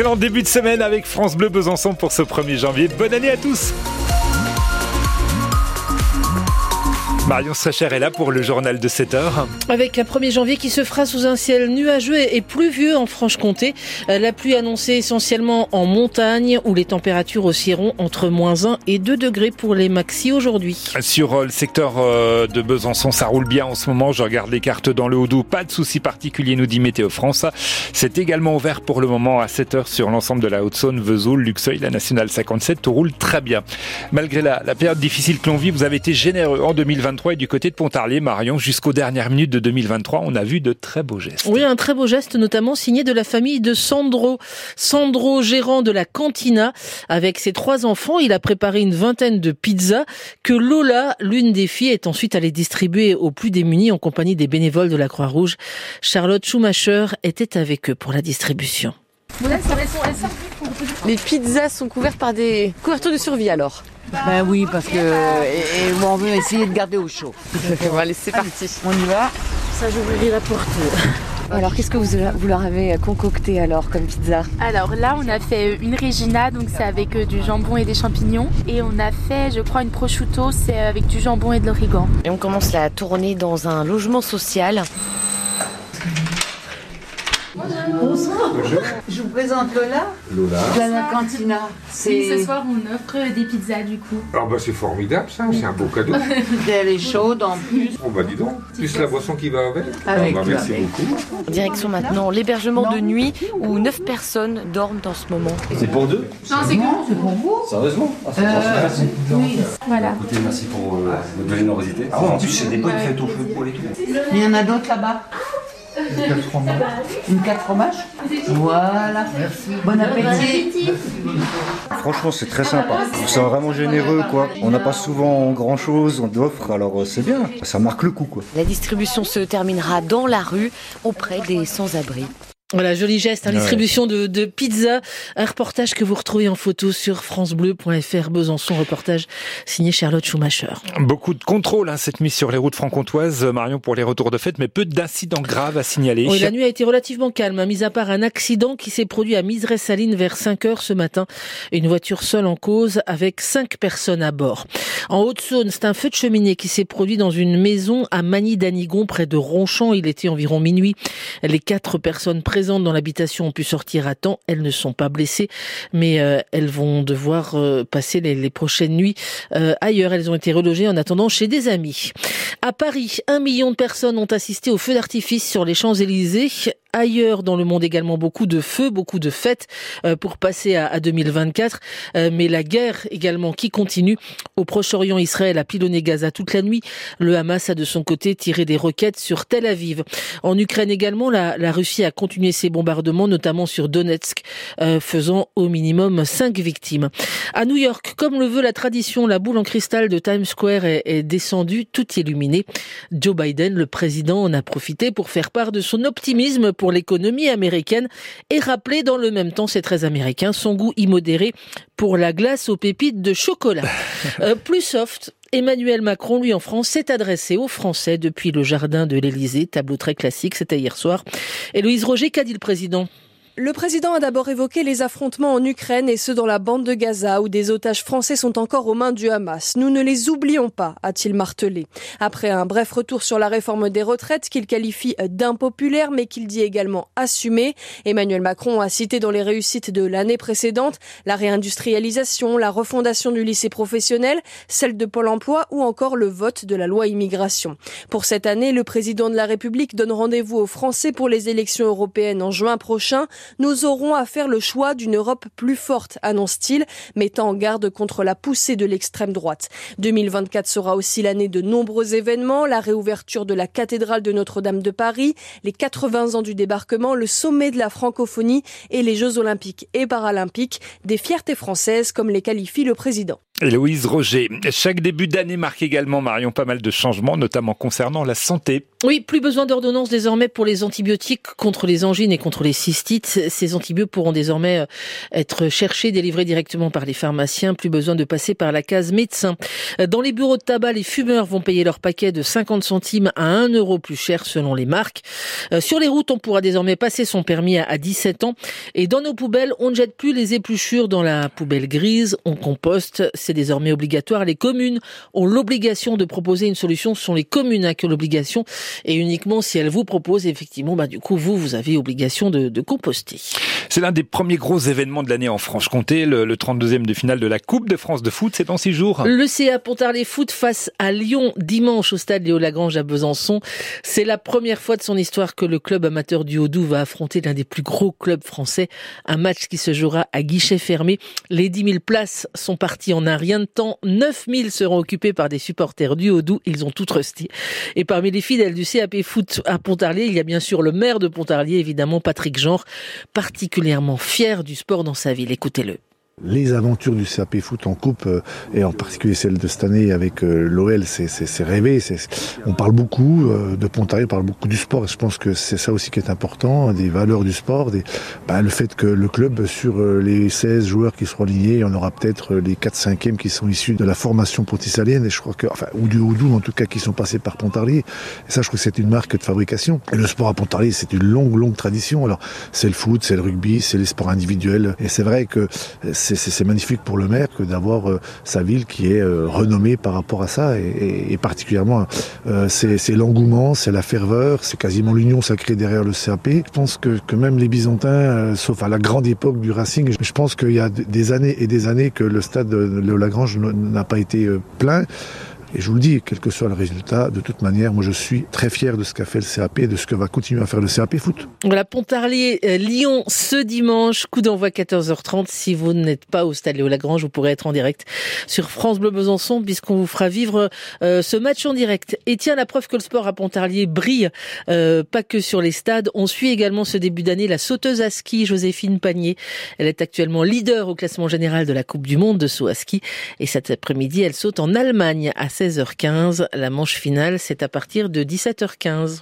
Excellent début de semaine avec France Bleu Besançon pour ce 1er janvier. Bonne année à tous Marion Sacher est là pour le journal de 7 heures. Avec un 1er janvier qui se fera sous un ciel nuageux et pluvieux en Franche-Comté. Euh, la pluie annoncée essentiellement en montagne où les températures oscilleront entre moins 1 et 2 degrés pour les maxi aujourd'hui. Sur euh, le secteur euh, de Besançon, ça roule bien en ce moment. Je regarde les cartes dans le Haut-Doubs. Pas de soucis particuliers, nous dit Météo France. C'est également ouvert pour le moment à 7 heures sur l'ensemble de la Haute-Saône, Vesoul, Luxeuil, la Nationale 57. Tout roule très bien. Malgré la, la période difficile que l'on vit, vous avez été généreux en 2023 et du côté de Pontarlier, Marion, jusqu'aux dernières minutes de 2023, on a vu de très beaux gestes. Oui, un très beau geste, notamment signé de la famille de Sandro. Sandro, gérant de la cantina. Avec ses trois enfants, il a préparé une vingtaine de pizzas que Lola, l'une des filles, est ensuite allée distribuer aux plus démunis en compagnie des bénévoles de la Croix-Rouge. Charlotte Schumacher était avec eux pour la distribution. Les pizzas sont couvertes par des couvertures de survie alors Ben oui, parce que et, et on veut essayer de garder au chaud. Bon, allez, c'est parti. On y va. Ça, j'ouvrirai la porte. Alors, qu'est-ce que vous, vous leur avez concocté alors comme pizza? Alors là, on a fait une Regina, donc c'est avec euh, du jambon et des champignons. Et on a fait, je crois, une prosciutto, c'est avec du jambon et de l'origan. Et on commence la tournée dans un logement social. Je vous présente Lola. Lola. De la cantina. Et ce soir, on offre des pizzas du coup. Ah bah c'est formidable ça, c'est un beau cadeau. elle est chaude en plus. Oh bah dis donc, plus la boisson qui va avec. Avec, Ah bah, merci avec. beaucoup. Direction maintenant l'hébergement de nuit où 9 personnes dorment en ce moment. C'est pour deux Non, c'est que C'est pour vous Sérieusement? Ah, c'est franchement, merci. Voilà. Écoutez, merci pour euh, votre générosité. Ah, en plus, c'est des bonnes fêtes au feu pour les tout. Il y en a d'autres là-bas? Une quatre fromages Voilà. Bon appétit. Franchement, c'est très sympa. C'est vraiment généreux, quoi. On n'a pas souvent grand chose, on offre, alors euh, c'est bien. Ça marque le coup, quoi. La distribution se terminera dans la rue auprès des sans-abri. Voilà, joli geste, hein, Ouais. distribution de, de pizza. Un reportage que vous retrouvez en photo sur francebleu.fr Besançon, reportage signé Charlotte Schumacher. Beaucoup de contrôles hein, cette nuit sur les routes franc-comtoises, Marion, pour les retours de fête, mais peu d'incidents graves à signaler. Oui, la nuit a été relativement calme, hein, mis à part un accident qui s'est produit à Miserès-Saline vers 5 heures ce matin. Une voiture seule en cause avec cinq personnes à bord. En Haute-Saône, c'est un feu de cheminée qui s'est produit dans une maison à Magny-Danigon, près de Ronchamp. Il était environ minuit. Les quatre personnes présentes dans l'habitation ont pu sortir à temps. Elles ne sont pas blessées, mais euh, elles vont devoir euh, passer les, les prochaines nuits euh, ailleurs. Elles ont été relogées en attendant chez des amis. À Paris, un million de personnes ont assisté au feu d'artifice sur les Champs-Élysées. Ailleurs dans le monde également beaucoup de feux, beaucoup de fêtes euh, pour passer à, à 2024. Euh, mais la guerre également qui continue. Au Proche-Orient, Israël a pilonné Gaza toute la nuit. Le Hamas a de son côté tiré des roquettes sur Tel Aviv. En Ukraine également, la, la Russie a continué ses bombardements, notamment sur Donetsk, euh, faisant au minimum cinq victimes. À New York, comme le veut la tradition, la boule en cristal de Times Square est, est descendue, tout illuminé. Joe Biden, le président, en a profité pour faire part de son optimisme pour l'économie américaine et rappeler dans le même temps, c'est très américain, son goût immodéré pour la glace aux pépites de chocolat. Euh, plus soft, Emmanuel Macron, lui en France, s'est adressé aux Français depuis le jardin de l'Élysée, tableau très classique, c'était hier soir. Et Louise Roger, qu'a dit le président? Le président a d'abord évoqué les affrontements en Ukraine et ceux dans la bande de Gaza où des otages français sont encore aux mains du Hamas. Nous ne les oublions pas, a-t-il martelé. Après un bref retour sur la réforme des retraites qu'il qualifie d'impopulaire mais qu'il dit également assumée, Emmanuel Macron a cité dans les réussites de l'année précédente la réindustrialisation, la refondation du lycée professionnel, celle de Pôle emploi ou encore le vote de la loi immigration. Pour cette année, le président de la République donne rendez-vous aux Français pour les élections européennes en juin prochain nous aurons à faire le choix d'une Europe plus forte, annonce-t-il, mettant en garde contre la poussée de l'extrême droite. 2024 sera aussi l'année de nombreux événements, la réouverture de la cathédrale de Notre-Dame de Paris, les 80 ans du débarquement, le sommet de la francophonie et les Jeux olympiques et paralympiques, des fiertés françaises comme les qualifie le président. Héloïse Roger. Chaque début d'année marque également, Marion, pas mal de changements, notamment concernant la santé. Oui, plus besoin d'ordonnance désormais pour les antibiotiques contre les angines et contre les cystites. Ces antibiotiques pourront désormais être cherchés, délivrés directement par les pharmaciens. Plus besoin de passer par la case médecin. Dans les bureaux de tabac, les fumeurs vont payer leur paquet de 50 centimes à 1 euro plus cher selon les marques. Sur les routes, on pourra désormais passer son permis à 17 ans. Et dans nos poubelles, on ne jette plus les épluchures dans la poubelle grise, on composte. C'est désormais obligatoire. Les communes ont l'obligation de proposer une solution. Ce sont les communes hein, qui l'obligation. Et uniquement si elles vous proposent, effectivement, bah, du coup, vous, vous avez obligation de, de composter. C'est l'un des premiers gros événements de l'année en Franche-Comté, le, le 32e de finale de la Coupe de France de foot. C'est dans six jours. Le CA Pontarlier Foot face à Lyon dimanche au stade Léo Lagrange à Besançon. C'est la première fois de son histoire que le club amateur du Haut-Doubs va affronter l'un des plus gros clubs français. Un match qui se jouera à guichet fermé. Les 10 000 places sont parties en un rien de temps. 9 000 seront occupées par des supporters du Haut-Doubs. Ils ont tout trusté. Et parmi les fidèles du CAP Foot à Pontarlier, il y a bien sûr le maire de Pontarlier, évidemment Patrick Genre, particulièrement fier du sport dans sa ville. Écoutez-le les aventures du CAP foot en coupe euh, et en particulier celle de cette année avec euh, l'OL, c'est rêvé. On parle beaucoup euh, de Pontarlier, on parle beaucoup du sport. Et je pense que c'est ça aussi qui est important, des valeurs du sport, des, bah, le fait que le club sur les 16 joueurs qui seront y en aura peut-être les 4 5 qui sont issus de la formation pontisalienne et je crois que enfin ou du Houdou en tout cas qui sont passés par Pontarlier. Et ça, je crois que c'est une marque de fabrication. Et le sport à Pontarlier, c'est une longue longue tradition. Alors c'est le foot, c'est le rugby, c'est les sports individuels. Et c'est vrai que magnifique pour le maire que d'avoir euh, sa ville qui est euh, renommée par rapport à ça et, particulièrement euh, c'est l'engouement, c'est la ferveur, c'est quasiment l'union sacrée derrière le CAP. Je pense que, que même les Byzantins, sauf à la grande époque du Racing, je pense qu'il y a des années et des années que le stade de Lagrange n'a pas été plein. Et je vous le dis, quel que soit le résultat, de toute manière, moi je suis très fier de ce qu'a fait le CAP et de ce que va continuer à faire le CAP foot. Voilà, Pontarlier, euh, ce dimanche, coup d'envoi 14h30. Si vous n'êtes pas au stade Léo Lagrange, vous pourrez être en direct sur France Bleu Besançon puisqu'on vous fera vivre euh, ce match en direct. Et tiens, la preuve que le sport à Pontarlier brille, euh, pas que sur les stades. On suit également ce début d'année la sauteuse à ski Joséphine Panier. Elle est actuellement leader au classement général de la Coupe du Monde de saut à ski. Et cet après-midi, elle saute en Allemagne à 16h15. La manche finale, c'est à partir de 17h15.